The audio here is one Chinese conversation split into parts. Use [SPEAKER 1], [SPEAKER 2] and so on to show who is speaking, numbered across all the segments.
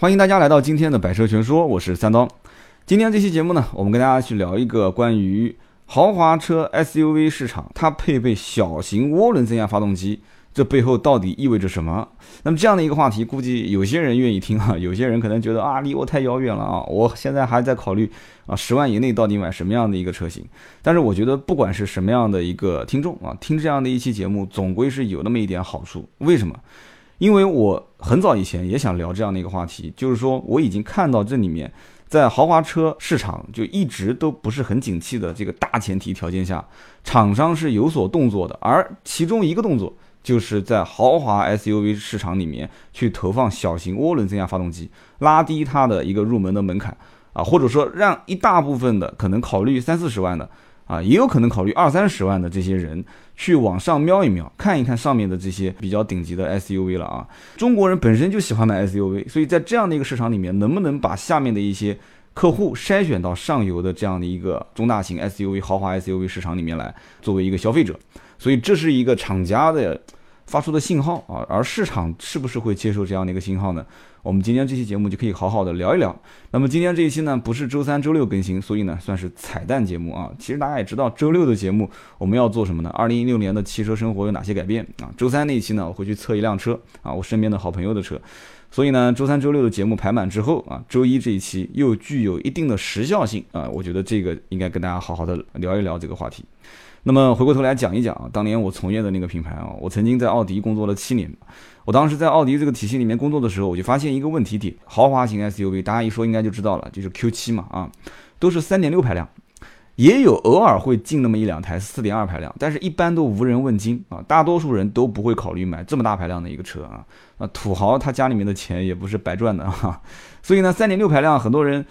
[SPEAKER 1] 欢迎大家来到今天的百车全说，我是三刀。今天这期节目呢，我们跟大家去聊一个关于豪华车 SUV 市场，它配备小型涡轮增压发动机。这背后到底意味着什么？那么这样的一个话题，估计有些人愿意听哈，有些人可能觉得啊，离我太遥远了啊，我现在还在考虑啊，十万以内到底买什么样的一个车型。但是我觉得，不管是什么样的一个听众啊，听这样的一期节目，总归是有那么一点好处。为什么？因为我很早以前也想聊这样的一个话题，就是说我已经看到这里面，在豪华车市场就一直都不是很景气的这个大前提条件下，厂商是有所动作的，而其中一个动作。就是在豪华 SUV 市场里面去投放小型涡轮增压发动机，拉低它的一个入门的门槛啊，或者说让一大部分的可能考虑三四十万的啊，也有可能考虑二三十万的这些人去往上瞄一瞄，看一看上面的这些比较顶级的 SUV 了啊。中国人本身就喜欢买 SUV，所以在这样的一个市场里面，能不能把下面的一些客户筛选到上游的这样的一个中大型 SUV、豪华 SUV 市场里面来，作为一个消费者？所以这是一个厂家的发出的信号啊，而市场是不是会接受这样的一个信号呢？我们今天这期节目就可以好好的聊一聊。那么今天这一期呢，不是周三、周六更新，所以呢算是彩蛋节目啊。其实大家也知道，周六的节目我们要做什么呢？二零一六年的汽车生活有哪些改变啊？周三那一期呢，我会去测一辆车啊，我身边的好朋友的车。所以呢，周三、周六的节目排满之后啊，周一这一期又具有一定的时效性啊，我觉得这个应该跟大家好好的聊一聊这个话题。那么回过头来讲一讲啊，当年我从业的那个品牌啊，我曾经在奥迪工作了七年。我当时在奥迪这个体系里面工作的时候，我就发现一个问题点：豪华型 SUV，大家一说应该就知道了，就是 Q7 嘛啊，都是三点六排量，也有偶尔会进那么一两台四点二排量，但是一般都无人问津啊，大多数人都不会考虑买这么大排量的一个车啊。啊，土豪他家里面的钱也不是白赚的哈，所以呢，三点六排量很多人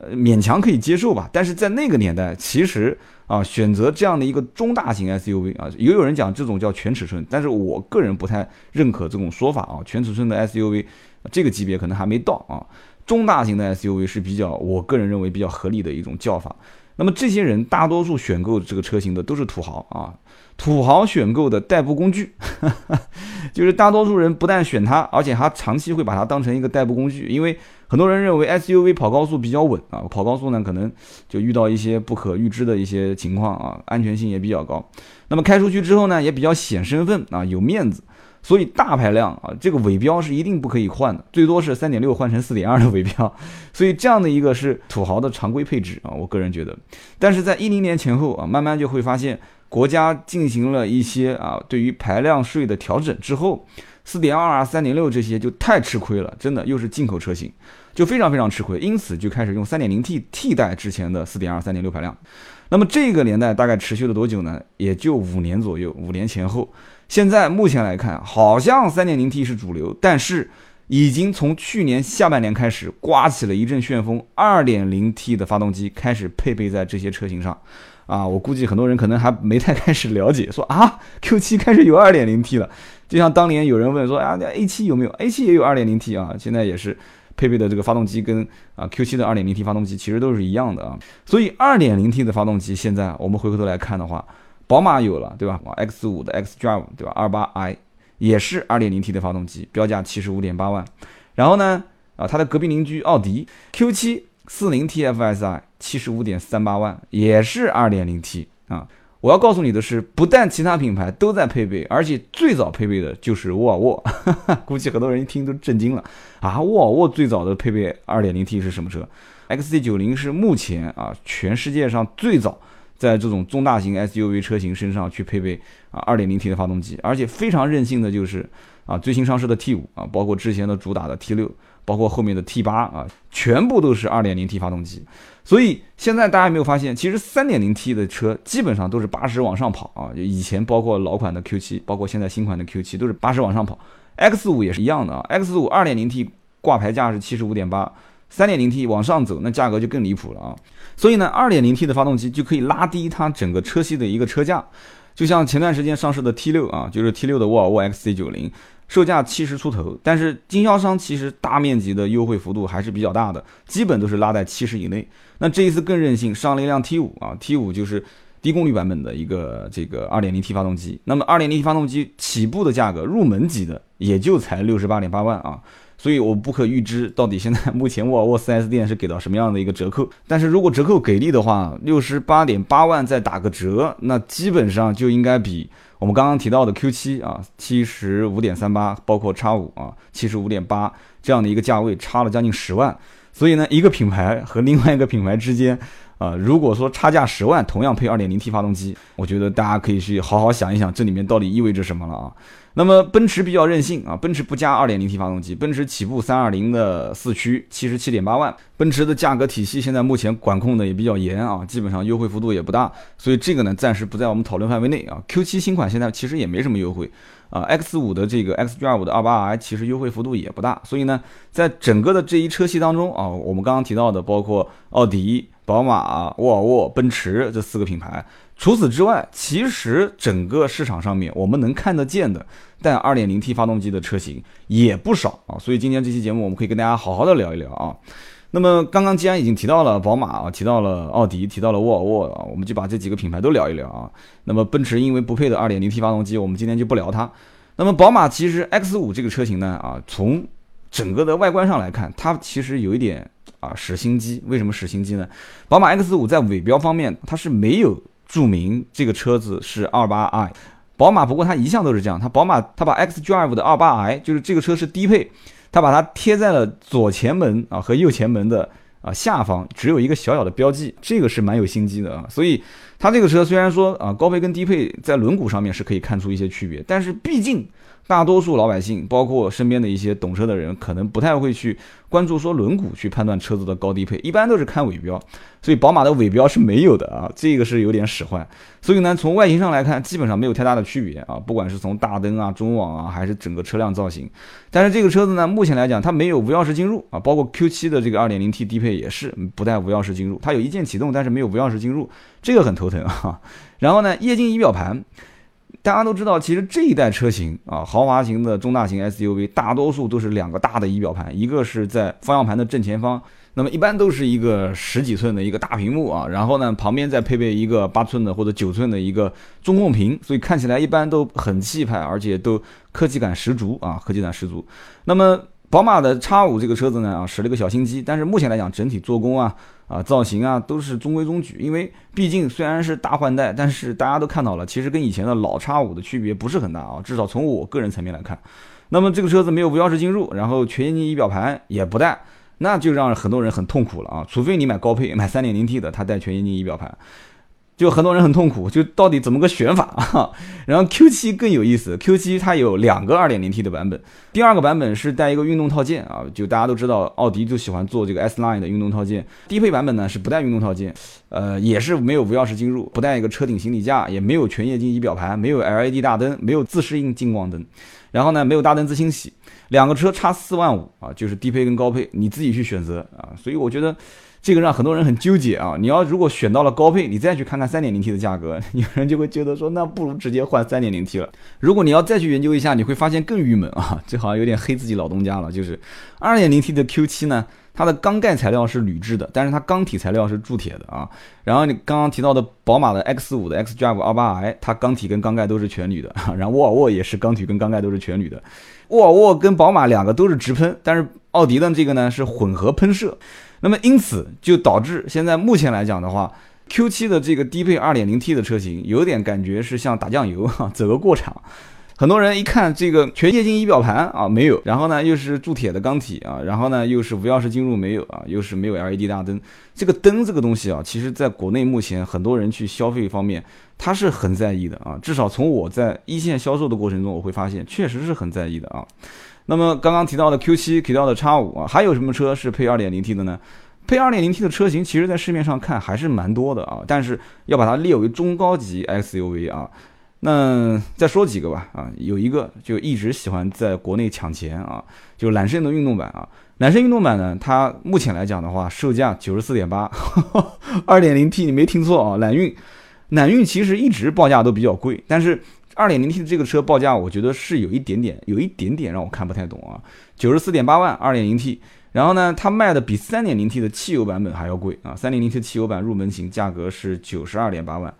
[SPEAKER 1] 呃勉强可以接受吧，但是在那个年代，其实。啊，选择这样的一个中大型 SUV 啊，也有人讲这种叫全尺寸，但是我个人不太认可这种说法啊。全尺寸的 SUV 这个级别可能还没到啊，中大型的 SUV 是比较，我个人认为比较合理的一种叫法。那么这些人大多数选购这个车型的都是土豪啊，土豪选购的代步工具，就是大多数人不但选它，而且还长期会把它当成一个代步工具，因为很多人认为 SUV 跑高速比较稳啊，跑高速呢可能就遇到一些不可预知的一些情况啊，安全性也比较高，那么开出去之后呢也比较显身份啊，有面子。所以大排量啊，这个尾标是一定不可以换的，最多是三点六换成四点二的尾标。所以这样的一个是土豪的常规配置啊，我个人觉得。但是在一零年前后啊，慢慢就会发现国家进行了一些啊对于排量税的调整之后，四点二啊、三点六这些就太吃亏了，真的又是进口车型，就非常非常吃亏。因此就开始用三点零 T 替代之前的四点二、三点六排量。那么这个年代大概持续了多久呢？也就五年左右，五年前后。现在目前来看，好像 3.0T 是主流，但是已经从去年下半年开始刮起了一阵旋风，2.0T 的发动机开始配备在这些车型上。啊，我估计很多人可能还没太开始了解，说啊，Q7 开始有 2.0T 了。就像当年有人问说啊，那 A7 有没有？A7 也有 2.0T 啊，现在也是配备的这个发动机跟啊 Q7 的 2.0T 发动机其实都是一样的啊。所以 2.0T 的发动机现在我们回过头来看的话。宝马有了，对吧？X 五的 X Drive，对吧？二八 i 也是 2.0T 的发动机，标价七十五点八万。然后呢，啊，它的隔壁邻居奥迪 Q7 40 TFSI 七十五点三八万，也是 2.0T 啊。我要告诉你的是，不但其他品牌都在配备，而且最早配备的就是沃尔沃。估计很多人一听都震惊了啊！沃尔沃最早的配备 2.0T 是什么车？XC90 是目前啊全世界上最早。在这种中大型 SUV 车型身上去配备啊 2.0T 的发动机，而且非常任性的就是啊最新上市的 T5 啊，包括之前的主打的 T6，包括后面的 T8 啊，全部都是 2.0T 发动机。所以现在大家有没有发现，其实 3.0T 的车基本上都是八十往上跑啊，就以前包括老款的 Q7，包括现在新款的 Q7 都是八十往上跑，X5 也是一样的啊，X5 2.0T 挂牌价是七十五点八。三点零 T 往上走，那价格就更离谱了啊！所以呢，二点零 T 的发动机就可以拉低它整个车系的一个车价。就像前段时间上市的 T 六啊，就是 T 六的沃尔沃 XC 九零，售价七十出头，但是经销商其实大面积的优惠幅度还是比较大的，基本都是拉在七十以内。那这一次更任性，上了一辆 T 五啊，T 五就是低功率版本的一个这个二点零 T 发动机。那么二点零 T 发动机起步的价格，入门级的也就才六十八点八万啊。所以我不可预知到底现在目前沃尔沃 4S 店是给到什么样的一个折扣。但是如果折扣给力的话，六十八点八万再打个折，那基本上就应该比我们刚刚提到的 Q 七啊七十五点三八，包括叉五啊七十五点八这样的一个价位差了将近十万。所以呢，一个品牌和另外一个品牌之间。啊，如果说差价十万，同样配 2.0T 发动机，我觉得大家可以去好好想一想，这里面到底意味着什么了啊？那么奔驰比较任性啊，奔驰不加 2.0T 发动机，奔驰起步320的四驱，七十七点八万。奔驰的价格体系现在目前管控的也比较严啊，基本上优惠幅度也不大，所以这个呢暂时不在我们讨论范围内啊。Q7 新款现在其实也没什么优惠啊，X5 的这个 XG25 的 28i 其实优惠幅度也不大，所以呢，在整个的这一车系当中啊，我们刚刚提到的包括奥迪。宝马、沃尔沃、奔驰这四个品牌，除此之外，其实整个市场上面我们能看得见的带 2.0T 发动机的车型也不少啊。所以今天这期节目我们可以跟大家好好的聊一聊啊。那么刚刚既然已经提到了宝马啊，提到了奥迪，提到了沃尔沃啊，我们就把这几个品牌都聊一聊啊。那么奔驰因为不配的 2.0T 发动机，我们今天就不聊它。那么宝马其实 X5 这个车型呢啊，从整个的外观上来看，它其实有一点。啊，使心机为什么使心机呢？宝马 X5 在尾标方面，它是没有注明这个车子是 28i。宝马不过它一向都是这样，它宝马它把 xDrive 的 28i，就是这个车是低配，它把它贴在了左前门啊和右前门的啊下方，只有一个小小的标记，这个是蛮有心机的啊。所以它这个车虽然说啊高配跟低配在轮毂上面是可以看出一些区别，但是毕竟。大多数老百姓，包括身边的一些懂车的人，可能不太会去关注说轮毂去判断车子的高低配，一般都是看尾标。所以宝马的尾标是没有的啊，这个是有点使坏。所以呢，从外形上来看，基本上没有太大的区别啊，不管是从大灯啊、中网啊，还是整个车辆造型。但是这个车子呢，目前来讲它没有无钥匙进入啊，包括 Q7 的这个 2.0T 低配也是不带无钥匙进入，它有一键启动，但是没有无钥匙进入，这个很头疼啊。然后呢，液晶仪表盘。大家都知道，其实这一代车型啊，豪华型的中大型 SUV，大多数都是两个大的仪表盘，一个是在方向盘的正前方，那么一般都是一个十几寸的一个大屏幕啊，然后呢，旁边再配备一个八寸的或者九寸的一个中控屏，所以看起来一般都很气派，而且都科技感十足啊，科技感十足。那么宝马的 X 五这个车子呢啊，使了个小心机，但是目前来讲，整体做工啊。啊，造型啊都是中规中矩，因为毕竟虽然是大换代，但是大家都看到了，其实跟以前的老叉五的区别不是很大啊，至少从我个人层面来看。那么这个车子没有无钥匙进入，然后全液晶仪表盘也不带，那就让很多人很痛苦了啊！除非你买高配，买三点零 T 的，它带全液晶仪表盘。就很多人很痛苦，就到底怎么个选法啊？然后 Q7 更有意思，Q7 它有两个 2.0T 的版本，第二个版本是带一个运动套件啊，就大家都知道奥迪就喜欢做这个 S Line 的运动套件，低配版本呢是不带运动套件，呃也是没有无钥匙进入，不带一个车顶行李架，也没有全液晶仪表盘，没有 LED 大灯，没有自适应近光灯，然后呢没有大灯自清洗，两个车差四万五啊，就是低配跟高配你自己去选择啊，所以我觉得。这个让很多人很纠结啊！你要如果选到了高配，你再去看看 3.0T 的价格，有人就会觉得说，那不如直接换 3.0T 了。如果你要再去研究一下，你会发现更郁闷啊！这好像有点黑自己老东家了。就是 2.0T 的 Q7 呢，它的缸盖材料是铝制的，但是它缸体材料是铸铁的啊。然后你刚刚提到的宝马的 X5 的 xDrive 28i，它缸体跟缸盖都是全铝的。然后沃尔沃也是缸体跟缸盖都是全铝的。沃尔沃跟宝马两个都是直喷，但是奥迪的这个呢是混合喷射。那么因此就导致现在目前来讲的话，Q7 的这个低配 2.0T 的车型有点感觉是像打酱油哈，走个过场。很多人一看这个全液晶仪表盘啊没有，然后呢又是铸铁的钢体啊，然后呢又是无钥匙进入没有啊，又是没有 LED 大灯。这个灯这个东西啊，其实在国内目前很多人去消费方面，他是很在意的啊。至少从我在一线销售的过程中，我会发现确实是很在意的啊。那么刚刚提到的 Q7，提到的 X5 啊，还有什么车是配 2.0T 的呢？配 2.0T 的车型，其实在市面上看还是蛮多的啊。但是要把它列为中高级 SUV 啊，那再说几个吧啊，有一个就一直喜欢在国内抢钱啊，就揽胜的运动版啊。揽胜运动版呢，它目前来讲的话，售价九十四点八，2.0T 你没听错啊，揽运，揽运其实一直报价都比较贵，但是。二点零 T 的这个车报价，我觉得是有一点点，有一点点让我看不太懂啊。九十四点八万，二点零 T，然后呢，它卖的比三点零 T 的汽油版本还要贵啊。三点零 T 汽油版入门型价格是九十二点八万，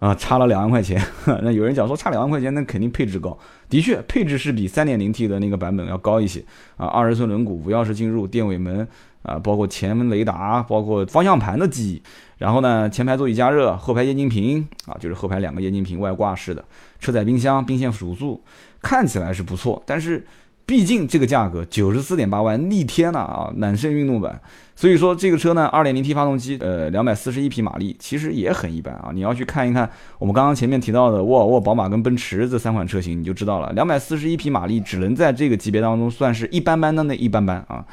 [SPEAKER 1] 啊，差了两万块钱。那有人讲说差两万块钱，那肯定配置高。的确，配置是比 3.0T 的那个版本要高一些啊。二十寸轮毂，无钥匙进入，电尾门啊，包括前门雷达，包括方向盘的记忆。然后呢，前排座椅加热，后排液晶屏啊，就是后排两个液晶屏外挂式的，车载冰箱，并线辅助，看起来是不错，但是。毕竟这个价格九十四点八万逆天了啊，揽胜运动版，所以说这个车呢，二点零 T 发动机，呃，两百四十一匹马力，其实也很一般啊。你要去看一看我们刚刚前面提到的沃尔沃、宝马跟奔驰这三款车型，你就知道了，两百四十一匹马力只能在这个级别当中算是一般般的那一般般啊。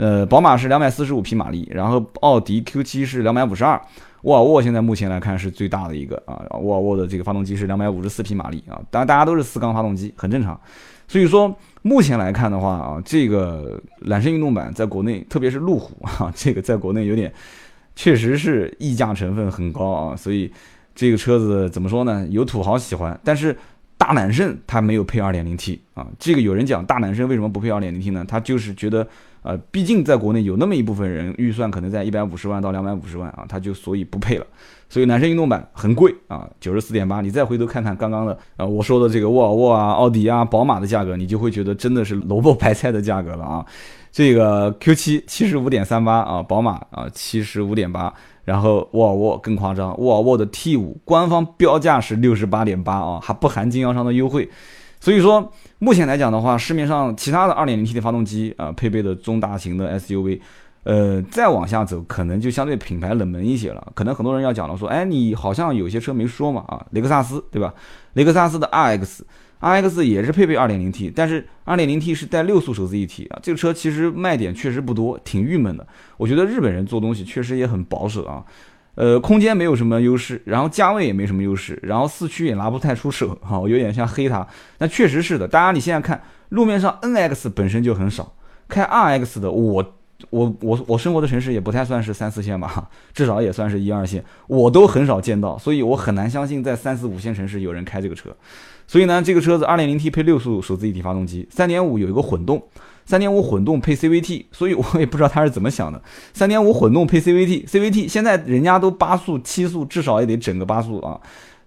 [SPEAKER 1] 呃，宝马是两百四十五匹马力，然后奥迪 Q7 是两百五十二，沃尔沃现在目前来看是最大的一个啊，沃尔沃的这个发动机是两百五十四匹马力啊，当然大家都是四缸发动机，很正常，所以说。目前来看的话啊，这个揽胜运动版在国内，特别是路虎啊，这个在国内有点，确实是溢价成分很高啊，所以这个车子怎么说呢？有土豪喜欢，但是大揽胜它没有配 2.0T 啊。这个有人讲大揽胜为什么不配 2.0T 呢？他就是觉得。呃，毕竟在国内有那么一部分人预算可能在一百五十万到两百五十万啊，他就所以不配了。所以男生运动版很贵啊，九十四点八。你再回头看看刚刚的呃我说的这个沃尔沃啊、奥迪啊、宝马的价格，你就会觉得真的是萝卜白菜的价格了啊。这个 Q 七七十五点三八啊，宝马啊七十五点八，然后沃尔沃更夸张，沃尔沃的 T 五官方标价是六十八点八啊，还不含经销商的优惠。所以说，目前来讲的话，市面上其他的 2.0T 的发动机啊，配备的中大型的 SUV，呃，再往下走，可能就相对品牌冷门一些了。可能很多人要讲了，说，哎，你好像有些车没说嘛，啊，雷克萨斯，对吧？雷克萨斯的 RX，RX 也是配备 2.0T，但是 2.0T 是带六速手自一体啊。这个车其实卖点确实不多，挺郁闷的。我觉得日本人做东西确实也很保守啊。呃，空间没有什么优势，然后价位也没什么优势，然后四驱也拿不太出手，哈，我有点像黑它。那确实是的，大家你现在看路面上 NX 本身就很少，开 RX 的，我我我我生活的城市也不太算是三四线吧，至少也算是一二线，我都很少见到，所以我很难相信在三四五线城市有人开这个车。所以呢，这个车子 2.0T 配六速手自一体发动机，3.5有一个混动。三点五混动配 CVT，所以我也不知道他是怎么想的。三点五混动配 CVT，CVT 现在人家都八速、七速，至少也得整个八速啊。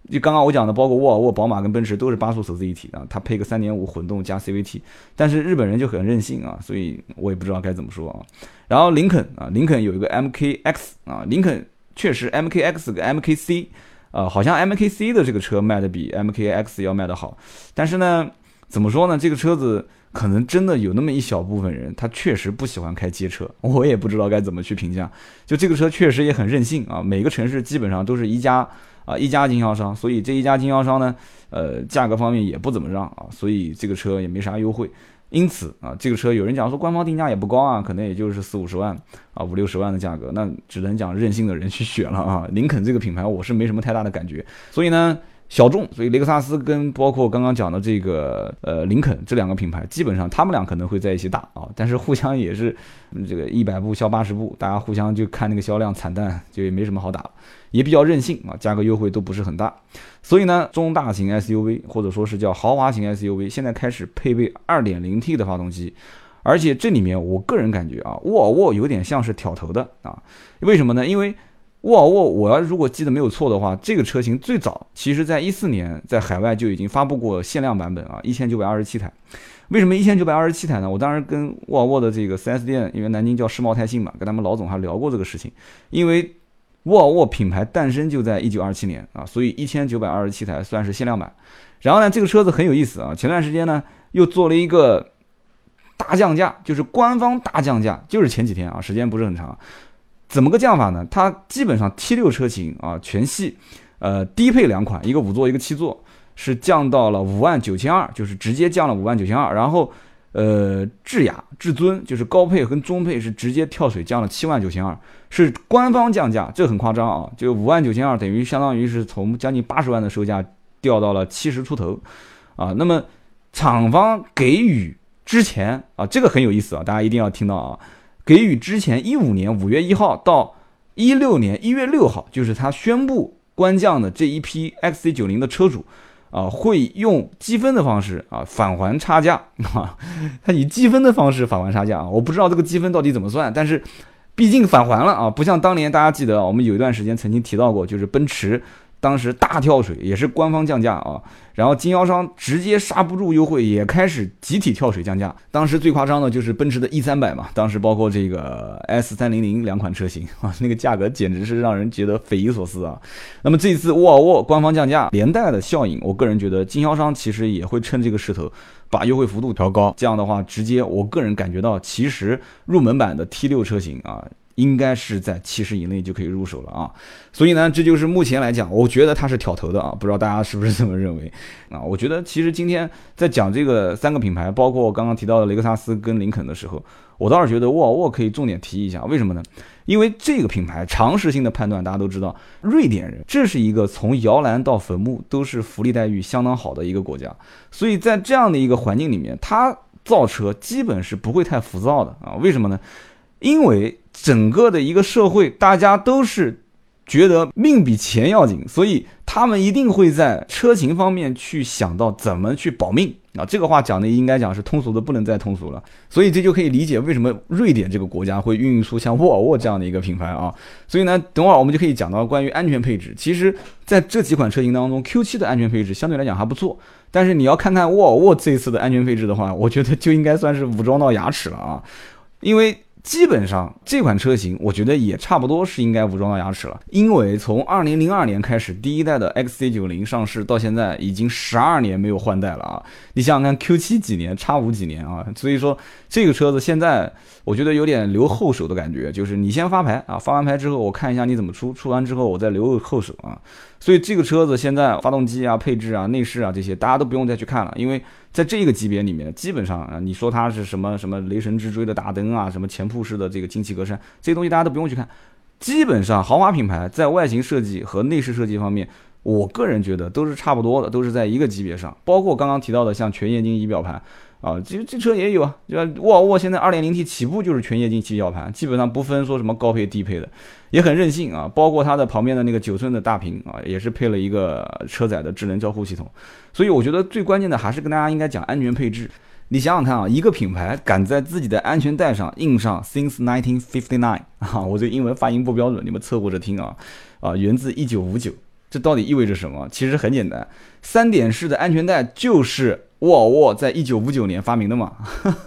[SPEAKER 1] 就刚刚我讲的，包括沃尔沃、宝马跟奔驰都是八速手自一体啊，它配个三点五混动加 CVT。但是日本人就很任性啊，所以我也不知道该怎么说啊。然后林肯啊，林肯有一个 MKX 啊，林肯确实 MKX 跟 MKC 啊，好像 MKC 的这个车卖的比 MKX 要卖的好。但是呢，怎么说呢？这个车子。可能真的有那么一小部分人，他确实不喜欢开街车，我也不知道该怎么去评价。就这个车确实也很任性啊，每个城市基本上都是一家啊一家经销商，所以这一家经销商呢，呃，价格方面也不怎么让啊，所以这个车也没啥优惠。因此啊，这个车有人讲说官方定价也不高啊，可能也就是四五十万啊五六十万的价格，那只能讲任性的人去选了啊。林肯这个品牌我是没什么太大的感觉，所以呢。小众，所以雷克萨斯跟包括刚刚讲的这个呃林肯这两个品牌，基本上他们俩可能会在一起打啊，但是互相也是这个一百步笑八十步，大家互相就看那个销量惨淡，就也没什么好打，也比较任性啊，价格优惠都不是很大，所以呢，中大型 SUV 或者说是叫豪华型 SUV，现在开始配备 2.0T 的发动机，而且这里面我个人感觉啊，沃尔沃有点像是挑头的啊，为什么呢？因为沃尔沃，我要如果记得没有错的话，这个车型最早其实在一四年在海外就已经发布过限量版本啊，一千九百二十七台。为什么一千九百二十七台呢？我当时跟沃尔沃的这个 4S 店，因为南京叫世茂泰信嘛，跟他们老总还聊过这个事情。因为沃尔沃品牌诞生就在一九二七年啊，所以一千九百二十七台算是限量版。然后呢，这个车子很有意思啊，前段时间呢又做了一个大降价，就是官方大降价，就是前几天啊，时间不是很长。怎么个降法呢？它基本上 T 六车型啊，全系，呃，低配两款，一个五座，一个七座，是降到了五万九千二，就是直接降了五万九千二。然后，呃，智雅、至尊就是高配跟中配是直接跳水降了七万九千二，是官方降价，这很夸张啊！就五万九千二，等于相当于是从将近八十万的售价掉到了七十出头，啊，那么厂方给予之前啊，这个很有意思啊，大家一定要听到啊。给予之前一五年五月一号到一六年一月六号，就是他宣布官降的这一批 XC 九零的车主，啊，会用积分的方式啊返还差价啊，他以积分的方式返还差价啊，我不知道这个积分到底怎么算，但是毕竟返还了啊，不像当年大家记得我们有一段时间曾经提到过，就是奔驰当时大跳水，也是官方降价啊。然后经销商直接刹不住优惠，也开始集体跳水降价。当时最夸张的就是奔驰的 E 三百嘛，当时包括这个 S 三零零两款车型啊，那个价格简直是让人觉得匪夷所思啊。那么这次沃尔沃官方降价连带的效应，我个人觉得经销商其实也会趁这个势头把优惠幅度调高。这样的话，直接我个人感觉到，其实入门版的 T 六车型啊。应该是在七十以内就可以入手了啊，所以呢，这就是目前来讲，我觉得它是挑头的啊，不知道大家是不是这么认为啊？我觉得其实今天在讲这个三个品牌，包括刚刚提到的雷克萨斯跟林肯的时候，我倒是觉得沃尔沃可以重点提一下，为什么呢？因为这个品牌常识性的判断，大家都知道，瑞典人这是一个从摇篮到坟墓都是福利待遇相当好的一个国家，所以在这样的一个环境里面，它造车基本是不会太浮躁的啊？为什么呢？因为整个的一个社会，大家都是觉得命比钱要紧，所以他们一定会在车型方面去想到怎么去保命啊。这个话讲的应该讲是通俗的不能再通俗了，所以这就可以理解为什么瑞典这个国家会孕育出像沃尔沃这样的一个品牌啊。所以呢，等会儿我们就可以讲到关于安全配置。其实在这几款车型当中，Q7 的安全配置相对来讲还不错，但是你要看看沃尔沃这次的安全配置的话，我觉得就应该算是武装到牙齿了啊，因为。基本上这款车型，我觉得也差不多是应该武装到牙齿了。因为从二零零二年开始，第一代的 XC 九零上市到现在，已经十二年没有换代了啊！你想想看，Q 七几年，叉五几年啊？所以说这个车子现在，我觉得有点留后手的感觉，就是你先发牌啊，发完牌之后，我看一下你怎么出，出完之后我再留个后手啊。所以这个车子现在发动机啊、配置啊、内饰啊这些，大家都不用再去看了，因为。在这个级别里面，基本上啊，你说它是什么什么雷神之锥的大灯啊，什么前铺式的这个进气格栅，这些东西大家都不用去看。基本上豪华品牌在外形设计和内饰设计方面，我个人觉得都是差不多的，都是在一个级别上。包括刚刚提到的像全液晶仪表盘。啊，其实这车也有啊，就沃尔沃现在 2.0T 起步就是全液晶仪表盘，基本上不分说什么高配低配的，也很任性啊。包括它的旁边的那个九寸的大屏啊，也是配了一个车载的智能交互系统。所以我觉得最关键的还是跟大家应该讲安全配置。你想想看啊，一个品牌敢在自己的安全带上印上 Since 1959啊，我这英文发音不标准，你们凑合着听啊啊，源自1959，这到底意味着什么？其实很简单，三点式的安全带就是。沃尔沃在一九五九年发明的嘛，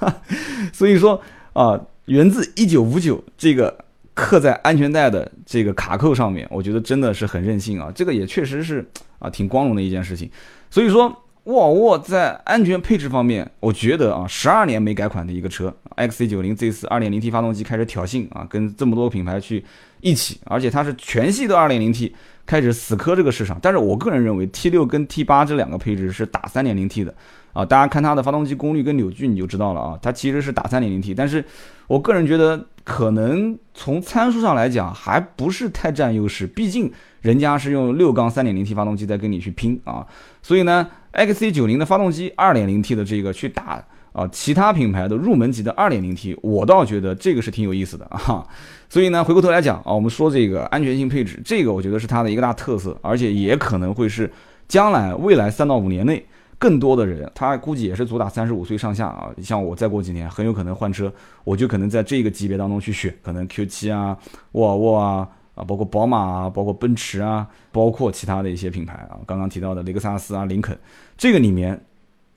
[SPEAKER 1] 所以说啊，源自一九五九这个刻在安全带的这个卡扣上面，我觉得真的是很任性啊，这个也确实是啊挺光荣的一件事情。所以说，沃尔沃在安全配置方面，我觉得啊，十二年没改款的一个车，XC 九零这次二点零 T 发动机开始挑衅啊，跟这么多品牌去一起，而且它是全系的二点零 T 开始死磕这个市场。但是我个人认为 T 六跟 T 八这两个配置是打三点零 T 的。啊，大家看它的发动机功率跟扭矩，你就知道了啊。它其实是打 3.0T，但是我个人觉得可能从参数上来讲还不是太占优势，毕竟人家是用六缸 3.0T 发动机在跟你去拼啊。所以呢，XC90 的发动机 2.0T 的这个去打啊其他品牌的入门级的 2.0T，我倒觉得这个是挺有意思的啊。所以呢，回过头来讲啊，我们说这个安全性配置，这个我觉得是它的一个大特色，而且也可能会是将来未来三到五年内。更多的人，他估计也是主打三十五岁上下啊。像我再过几年，很有可能换车，我就可能在这个级别当中去选，可能 Q7 啊、沃尔沃啊啊，包括宝马啊、包括奔驰啊，包括其他的一些品牌啊。刚刚提到的雷克萨斯啊、林肯，这个里面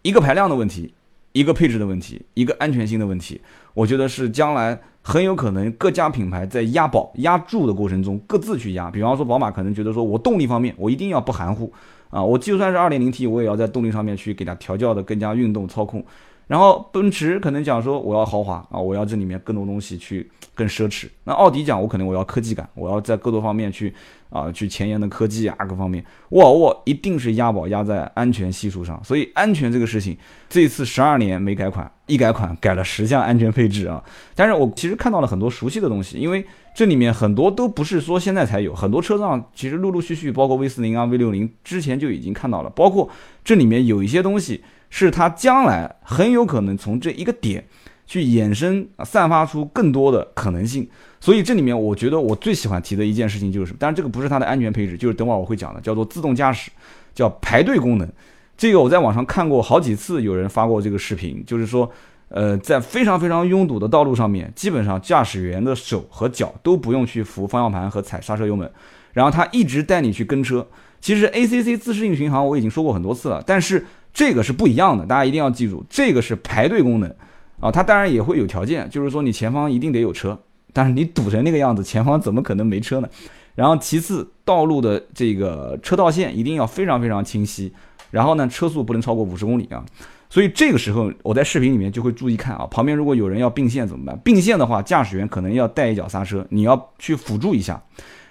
[SPEAKER 1] 一个排量的问题，一个配置的问题，一个安全性的问题，我觉得是将来很有可能各家品牌在押宝押注的过程中各自去压。比方说宝马可能觉得说我动力方面我一定要不含糊。啊，我就算是二点零 T，我也要在动力上面去给它调教的更加运动操控。然后奔驰可能讲说我要豪华啊，我要这里面更多东西去更奢侈。那奥迪讲我可能我要科技感，我要在各多方面去啊去前沿的科技啊各方面。沃尔沃一定是押宝押在安全系数上，所以安全这个事情，这次十二年没改款，一改款改了十项安全配置啊。但是我其实看到了很多熟悉的东西，因为。这里面很多都不是说现在才有，很多车上其实陆陆续续，包括 V 四零啊、V 六零之前就已经看到了。包括这里面有一些东西是它将来很有可能从这一个点去衍生、散发出更多的可能性。所以这里面我觉得我最喜欢提的一件事情就是，当然这个不是它的安全配置，就是等会儿我会讲的，叫做自动驾驶，叫排队功能。这个我在网上看过好几次，有人发过这个视频，就是说。呃，在非常非常拥堵的道路上面，基本上驾驶员的手和脚都不用去扶方向盘和踩刹车油门，然后它一直带你去跟车。其实 ACC 自适应巡航我已经说过很多次了，但是这个是不一样的，大家一定要记住，这个是排队功能啊，它当然也会有条件，就是说你前方一定得有车，但是你堵成那个样子，前方怎么可能没车呢？然后其次，道路的这个车道线一定要非常非常清晰，然后呢，车速不能超过五十公里啊。所以这个时候我在视频里面就会注意看啊，旁边如果有人要并线怎么办？并线的话，驾驶员可能要带一脚刹车，你要去辅助一下。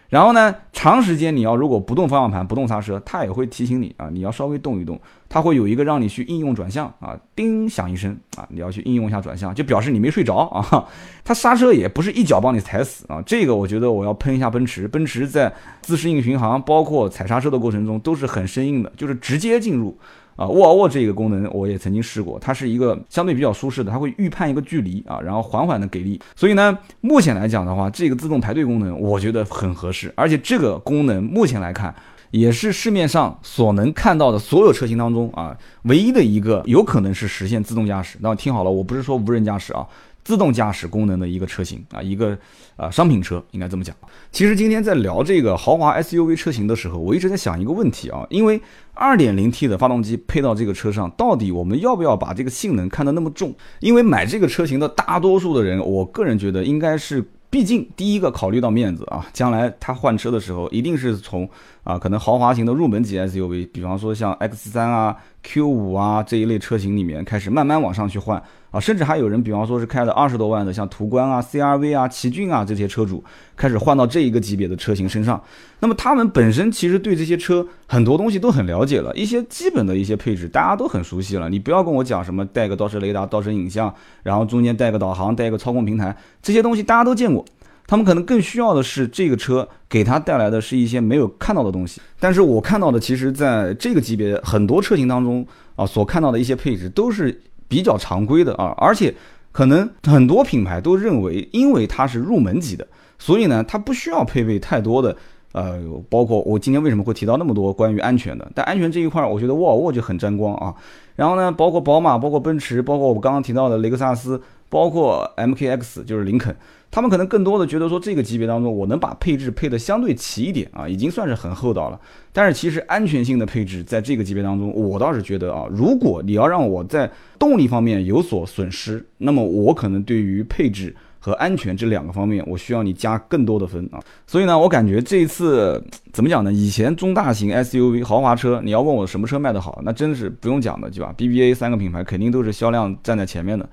[SPEAKER 1] 然后呢，长时间你要如果不动方向盘、不动刹车，它也会提醒你啊，你要稍微动一动，它会有一个让你去应用转向啊，叮响一声啊，你要去应用一下转向，就表示你没睡着啊。它刹车也不是一脚帮你踩死啊，这个我觉得我要喷一下奔驰，奔驰在自适应巡航包括踩刹车的过程中都是很生硬的，就是直接进入。啊，沃尔沃这个功能我也曾经试过，它是一个相对比较舒适的，它会预判一个距离啊，然后缓缓的给力。所以呢，目前来讲的话，这个自动排队功能我觉得很合适，而且这个功能目前来看也是市面上所能看到的所有车型当中啊，唯一的一个有可能是实现自动驾驶。那听好了，我不是说无人驾驶啊。自动驾驶功能的一个车型啊，一个啊商品车应该这么讲。其实今天在聊这个豪华 SUV 车型的时候，我一直在想一个问题啊，因为 2.0T 的发动机配到这个车上，到底我们要不要把这个性能看得那么重？因为买这个车型的大多数的人，我个人觉得应该是，毕竟第一个考虑到面子啊，将来他换车的时候，一定是从啊可能豪华型的入门级 SUV，比方说像 X3 啊、Q5 啊这一类车型里面开始慢慢往上去换。啊，甚至还有人，比方说是开了二十多万的，像途观啊、CRV 啊、奇骏啊这些车主，开始换到这一个级别的车型身上。那么他们本身其实对这些车很多东西都很了解了，一些基本的一些配置大家都很熟悉了。你不要跟我讲什么带个倒车雷达、倒车影像，然后中间带个导航、带个操控平台，这些东西大家都见过。他们可能更需要的是这个车给他带来的是一些没有看到的东西。但是我看到的，其实在这个级别很多车型当中啊，所看到的一些配置都是。比较常规的啊，而且可能很多品牌都认为，因为它是入门级的，所以呢，它不需要配备太多的，呃，包括我今天为什么会提到那么多关于安全的，但安全这一块，我觉得沃尔沃就很沾光啊。然后呢，包括宝马，包括奔驰，包括我刚刚提到的雷克萨斯，包括 MKX，就是林肯。他们可能更多的觉得说，这个级别当中，我能把配置配得相对齐一点啊，已经算是很厚道了。但是其实安全性的配置，在这个级别当中，我倒是觉得啊，如果你要让我在动力方面有所损失，那么我可能对于配置。和安全这两个方面，我需要你加更多的分啊。所以呢，我感觉这一次怎么讲呢？以前中大型 SUV 豪华车，你要问我什么车卖得好，那真的是不用讲的，对吧？BBA 三个品牌肯定都是销量站在前面的。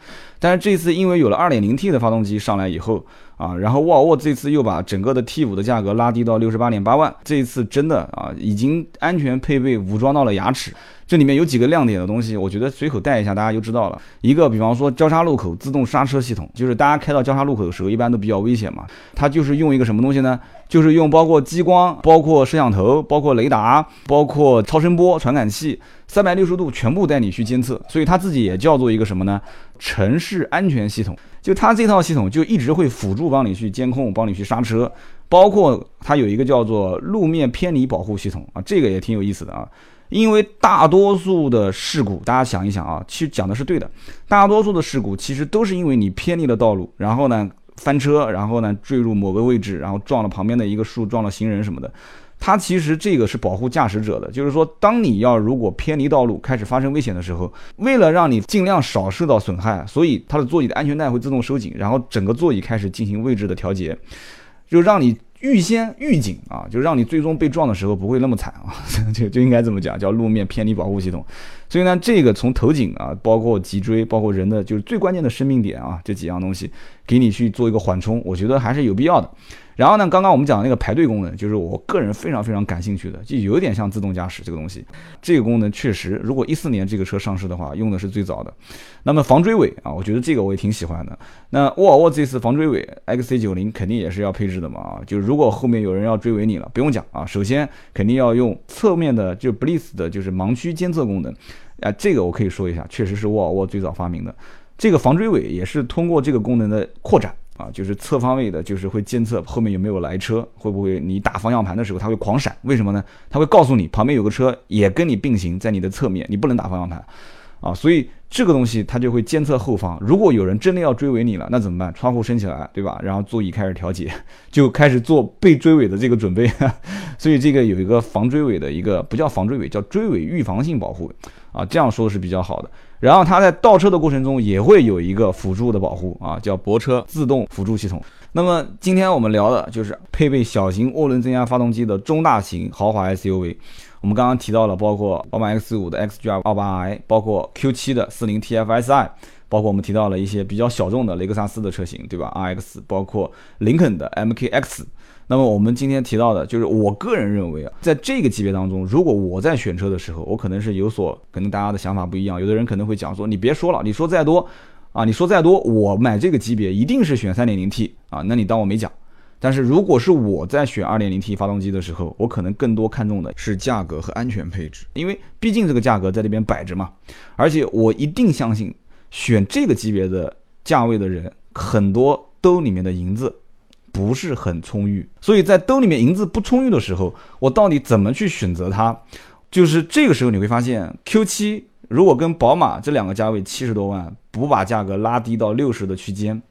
[SPEAKER 1] 但是这次因为有了 2.0T 的发动机上来以后啊，然后沃尔沃这次又把整个的 T5 的价格拉低到六十八点八万，这一次真的啊，已经安全配备武装到了牙齿。这里面有几个亮点的东西，我觉得随口带一下，大家就知道了。一个，比方说交叉路口自动刹车系统，就是大家开到交叉路口的时候，一般都比较危险嘛。它就是用一个什么东西呢？就是用包括激光、包括摄像头、包括雷达、包括超声波传感器，三百六十度全部带你去监测。所以它自己也叫做一个什么呢？城市安全系统。就它这套系统就一直会辅助帮你去监控、帮你去刹车，包括它有一个叫做路面偏离保护系统啊，这个也挺有意思的啊。因为大多数的事故，大家想一想啊，其实讲的是对的。大多数的事故其实都是因为你偏离了道路，然后呢翻车，然后呢坠入某个位置，然后撞了旁边的一个树，撞了行人什么的。它其实这个是保护驾驶者的，就是说，当你要如果偏离道路开始发生危险的时候，为了让你尽量少受到损害，所以它的座椅的安全带会自动收紧，然后整个座椅开始进行位置的调节，就让你。预先预警啊，就让你最终被撞的时候不会那么惨啊，就就应该这么讲，叫路面偏离保护系统。所以呢，这个从头颈啊，包括脊椎，包括人的就是最关键的生命点啊，这几样东西，给你去做一个缓冲，我觉得还是有必要的。然后呢，刚刚我们讲的那个排队功能，就是我个人非常非常感兴趣的，就有点像自动驾驶这个东西。这个功能确实，如果一四年这个车上市的话，用的是最早的。那么防追尾啊，我觉得这个我也挺喜欢的。那沃尔沃这次防追尾 XC90 肯定也是要配置的嘛啊，就如果后面有人要追尾你了，不用讲啊，首先肯定要用侧面的就 Bliss 的就是盲区监测功能。啊，这个我可以说一下，确实是沃尔沃最早发明的。这个防追尾也是通过这个功能的扩展啊，就是侧方位的，就是会监测后面有没有来车，会不会你打方向盘的时候它会狂闪，为什么呢？它会告诉你旁边有个车也跟你并行在你的侧面，你不能打方向盘啊，所以这个东西它就会监测后方，如果有人真的要追尾你了，那怎么办？窗户升起来，对吧？然后座椅开始调节，就开始做被追尾的这个准备。所以这个有一个防追尾的一个不叫防追尾，叫追尾预防性保护啊，这样说是比较好的。然后它在倒车的过程中也会有一个辅助的保护啊，叫泊车自动辅助系统。那么今天我们聊的就是配备小型涡轮增压发动机的中大型豪华 SUV。我们刚刚提到了，包括宝马 X5 的 XDR 28i，包括 Q7 的 40TFSI，包括我们提到了一些比较小众的雷克萨斯的车型，对吧？RX，包括林肯的 MKX。那么我们今天提到的，就是我个人认为啊，在这个级别当中，如果我在选车的时候，我可能是有所，可能大家的想法不一样。有的人可能会讲说，你别说了，你说再多啊，你说再多，我买这个级别一定是选 3.0T 啊，那你当我没讲。但是如果是我在选 2.0T 发动机的时候，我可能更多看重的是价格和安全配置，因为毕竟这个价格在那边摆着嘛。而且我一定相信，选这个级别的价位的人，很多兜里面的银子。不是很充裕，所以在兜里面银子不充裕的时候，我到底怎么去选择它？就是这个时候你会发现，Q7 如果跟宝马这两个价位七十多万，不把价格拉低到六十的区间，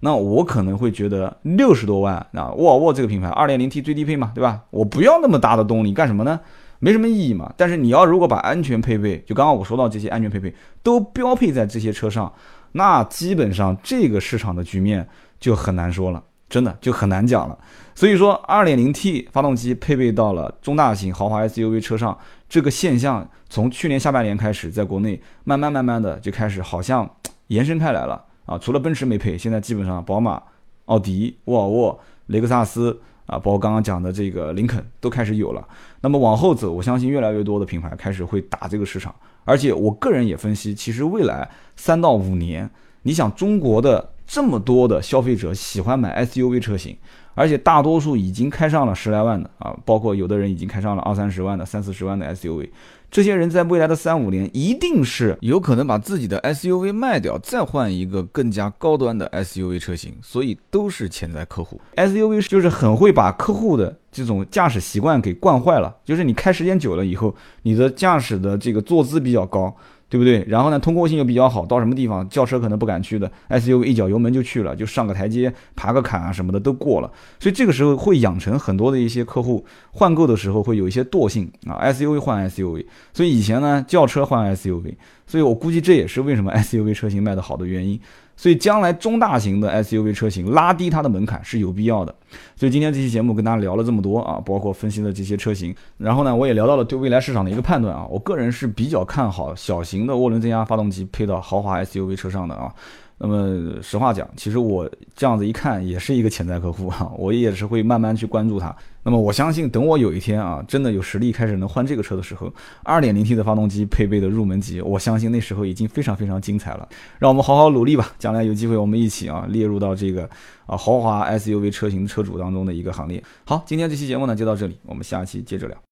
[SPEAKER 1] 那我可能会觉得六十多万啊，沃尔沃这个品牌二点零 T 最低配嘛，对吧？我不要那么大的动力干什么呢？没什么意义嘛。但是你要如果把安全配备，就刚刚我说到这些安全配备都标配在这些车上，那基本上这个市场的局面就很难说了。真的就很难讲了，所以说，2.0T 发动机配备到了中大型豪华 SUV 车上，这个现象从去年下半年开始，在国内慢慢慢慢的就开始好像延伸开来了啊。除了奔驰没配，现在基本上宝马、奥迪、沃尔沃、雷克萨斯啊，包括刚刚讲的这个林肯都开始有了。那么往后走，我相信越来越多的品牌开始会打这个市场，而且我个人也分析，其实未来三到五年，你想中国的。这么多的消费者喜欢买 SUV 车型，而且大多数已经开上了十来万的啊，包括有的人已经开上了二三十万的、三四十万的 SUV。这些人在未来的三五年，一定是有可能把自己的 SUV 卖掉，再换一个更加高端的 SUV 车型，所以都是潜在客户。SUV 就是很会把客户的这种驾驶习惯给惯坏了，就是你开时间久了以后，你的驾驶的这个坐姿比较高。对不对？然后呢，通过性又比较好，到什么地方轿车可能不敢去的，SUV 一脚油门就去了，就上个台阶、爬个坎啊什么的都过了。所以这个时候会养成很多的一些客户换购的时候会有一些惰性啊，SUV 换 SUV。所以以前呢，轿车换 SUV，所以我估计这也是为什么 SUV 车型卖得好的原因。所以将来中大型的 SUV 车型拉低它的门槛是有必要的。所以今天这期节目跟大家聊了这么多啊，包括分析的这些车型，然后呢，我也聊到了对未来市场的一个判断啊。我个人是比较看好小型的涡轮增压发动机配到豪华 SUV 车上的啊。那么实话讲，其实我这样子一看也是一个潜在客户啊，我也是会慢慢去关注它。那么我相信，等我有一天啊，真的有实力开始能换这个车的时候，2.0T 的发动机配备的入门级，我相信那时候已经非常非常精彩了。让我们好好努力吧，将来有机会我们一起啊列入到这个啊豪华 SUV 车型车主当中的一个行列。好，今天这期节目呢就到这里，我们下期接着聊。